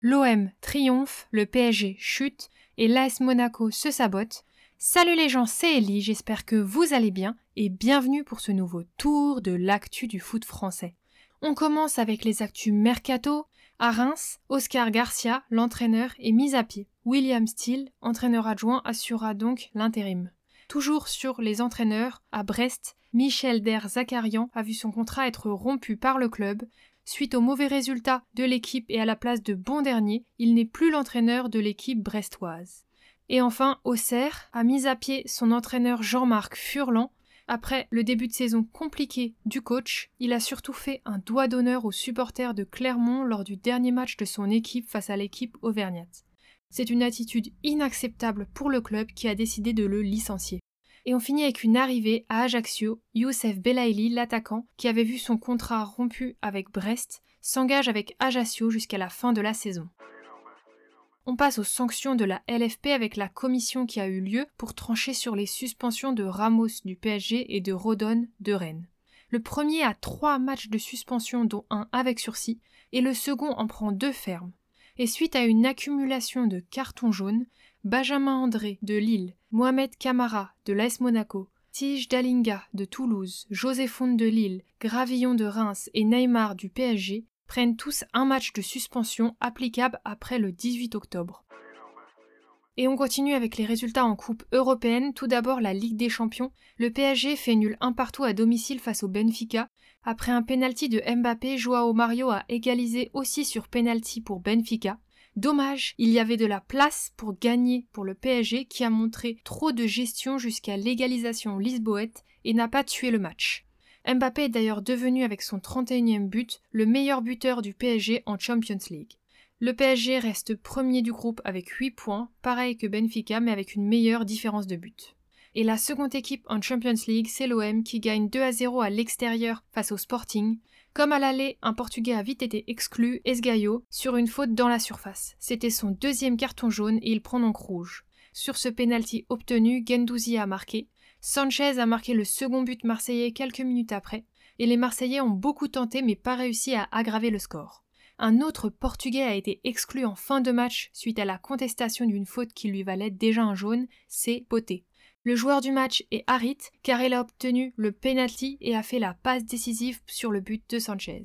L'OM triomphe, le PSG chute et l'AS Monaco se sabote. Salut les gens, c'est Ellie, j'espère que vous allez bien et bienvenue pour ce nouveau tour de l'actu du foot français. On commence avec les actus mercato. À Reims, Oscar Garcia, l'entraîneur, est mis à pied. William Steele, entraîneur adjoint, assurera donc l'intérim. Toujours sur les entraîneurs, à Brest, Michel Der Zakarian a vu son contrat être rompu par le club. Suite aux mauvais résultats de l'équipe et à la place de bon dernier, il n'est plus l'entraîneur de l'équipe brestoise. Et enfin, Auxerre a mis à pied son entraîneur Jean-Marc Furlan. Après le début de saison compliqué du coach, il a surtout fait un doigt d'honneur aux supporters de Clermont lors du dernier match de son équipe face à l'équipe auvergnate. C'est une attitude inacceptable pour le club qui a décidé de le licencier. Et on finit avec une arrivée à Ajaccio. Youssef Belaïli, l'attaquant, qui avait vu son contrat rompu avec Brest, s'engage avec Ajaccio jusqu'à la fin de la saison. On passe aux sanctions de la LFP avec la commission qui a eu lieu pour trancher sur les suspensions de Ramos du PSG et de Rodon de Rennes. Le premier a trois matchs de suspension dont un avec sursis et le second en prend deux fermes et suite à une accumulation de cartons jaunes, Benjamin André de Lille, Mohamed Camara de l'AS Monaco, Tige Dalinga de Toulouse, Joséphone de Lille, Gravillon de Reims et Neymar du PSG prennent tous un match de suspension applicable après le 18 octobre. Et on continue avec les résultats en Coupe européenne. Tout d'abord la Ligue des Champions. Le PSG fait nul un partout à domicile face au Benfica. Après un penalty de Mbappé, Joao Mario a égalisé aussi sur penalty pour Benfica. Dommage, il y avait de la place pour gagner pour le PSG qui a montré trop de gestion jusqu'à l'égalisation lisboète et n'a pas tué le match. Mbappé est d'ailleurs devenu avec son 31e but le meilleur buteur du PSG en Champions League. Le PSG reste premier du groupe avec 8 points, pareil que Benfica, mais avec une meilleure différence de but. Et la seconde équipe en Champions League, c'est l'OM qui gagne 2 à 0 à l'extérieur face au Sporting. Comme à l'aller, un Portugais a vite été exclu, Esgaio, sur une faute dans la surface. C'était son deuxième carton jaune et il prend donc rouge. Sur ce penalty obtenu, Gendouzi a marqué. Sanchez a marqué le second but marseillais quelques minutes après. Et les Marseillais ont beaucoup tenté mais pas réussi à aggraver le score. Un autre Portugais a été exclu en fin de match suite à la contestation d'une faute qui lui valait déjà un jaune, c'est Poté. Le joueur du match est Harit car il a obtenu le penalty et a fait la passe décisive sur le but de Sanchez.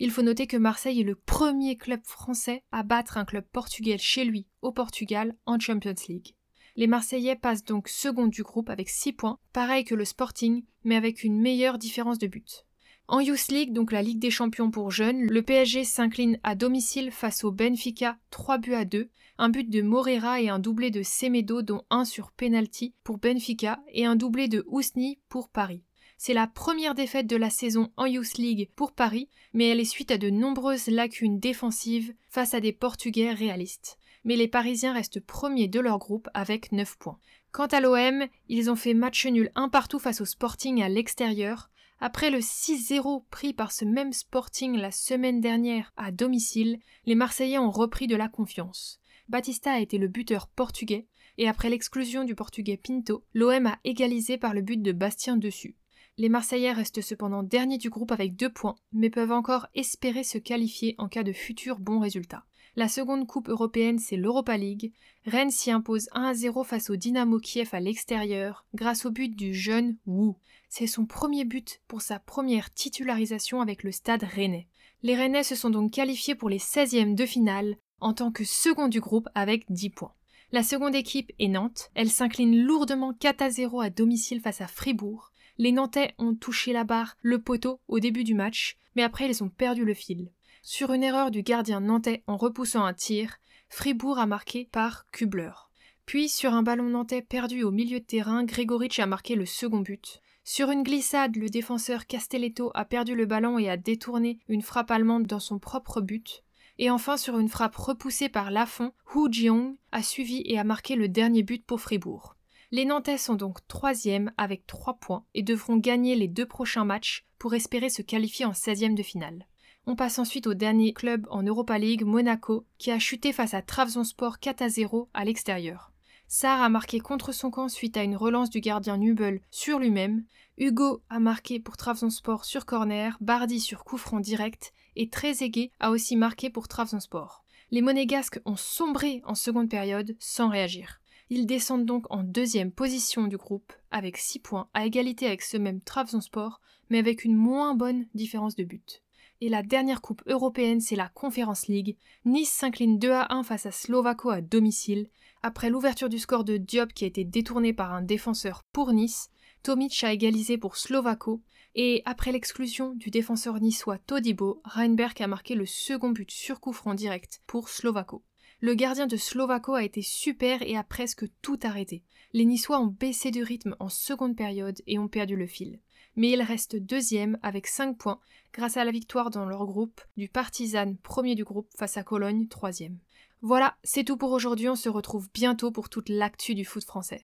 Il faut noter que Marseille est le premier club français à battre un club portugais chez lui au Portugal en Champions League. Les Marseillais passent donc second du groupe avec 6 points, pareil que le Sporting, mais avec une meilleure différence de but. En Youth League, donc la Ligue des Champions pour jeunes, le PSG s'incline à domicile face au Benfica 3 buts à 2, un but de Morera et un doublé de Semedo dont un sur penalty pour Benfica et un doublé de Ousni pour Paris. C'est la première défaite de la saison en Youth League pour Paris, mais elle est suite à de nombreuses lacunes défensives face à des Portugais réalistes. Mais les Parisiens restent premiers de leur groupe avec 9 points. Quant à l'OM, ils ont fait match nul un partout face au Sporting à l'extérieur, après le 6-0 pris par ce même Sporting la semaine dernière à domicile, les Marseillais ont repris de la confiance. Batista a été le buteur portugais, et après l'exclusion du portugais Pinto, l'OM a égalisé par le but de Bastien dessus. Les Marseillais restent cependant derniers du groupe avec deux points, mais peuvent encore espérer se qualifier en cas de futurs bons résultats. La seconde coupe européenne, c'est l'Europa League. Rennes s'y impose 1 0 face au Dynamo Kiev à l'extérieur, grâce au but du jeune Wu. C'est son premier but pour sa première titularisation avec le stade rennais. Les Rennais se sont donc qualifiés pour les 16e de finale en tant que second du groupe avec 10 points. La seconde équipe est Nantes. Elle s'incline lourdement 4 à 0 à domicile face à Fribourg. Les Nantais ont touché la barre, le poteau, au début du match, mais après ils ont perdu le fil. Sur une erreur du gardien nantais en repoussant un tir, Fribourg a marqué par Kubler. Puis, sur un ballon nantais perdu au milieu de terrain, Grégorich a marqué le second but. Sur une glissade, le défenseur Castelletto a perdu le ballon et a détourné une frappe allemande dans son propre but. Et enfin, sur une frappe repoussée par Lafont, Hu Jiong a suivi et a marqué le dernier but pour Fribourg. Les Nantais sont donc troisième avec trois points et devront gagner les deux prochains matchs pour espérer se qualifier en 16e de finale. On passe ensuite au dernier club en Europa League, Monaco, qui a chuté face à Trabzonspor 4 à 0 à l'extérieur. Sarr a marqué contre son camp suite à une relance du gardien Nubel sur lui-même. Hugo a marqué pour Trabzonspor sur corner, Bardi sur coup franc direct et Trezeguet a aussi marqué pour Trabzonspor. Les monégasques ont sombré en seconde période sans réagir. Ils descendent donc en deuxième position du groupe avec 6 points à égalité avec ce même Trabzonspor mais avec une moins bonne différence de but. Et la dernière coupe européenne, c'est la Conference League. Nice s'incline 2 à 1 face à Slovako à domicile. Après l'ouverture du score de Diop qui a été détourné par un défenseur pour Nice, Tomic a égalisé pour Slovako. Et après l'exclusion du défenseur niçois Todibo, Reinberg a marqué le second but sur coup franc direct pour Slovako. Le gardien de Slovako a été super et a presque tout arrêté. Les Niçois ont baissé de rythme en seconde période et ont perdu le fil mais ils restent deuxième avec 5 points grâce à la victoire dans leur groupe du Partizan premier du groupe face à Cologne troisième. Voilà, c'est tout pour aujourd'hui, on se retrouve bientôt pour toute l'actu du foot français.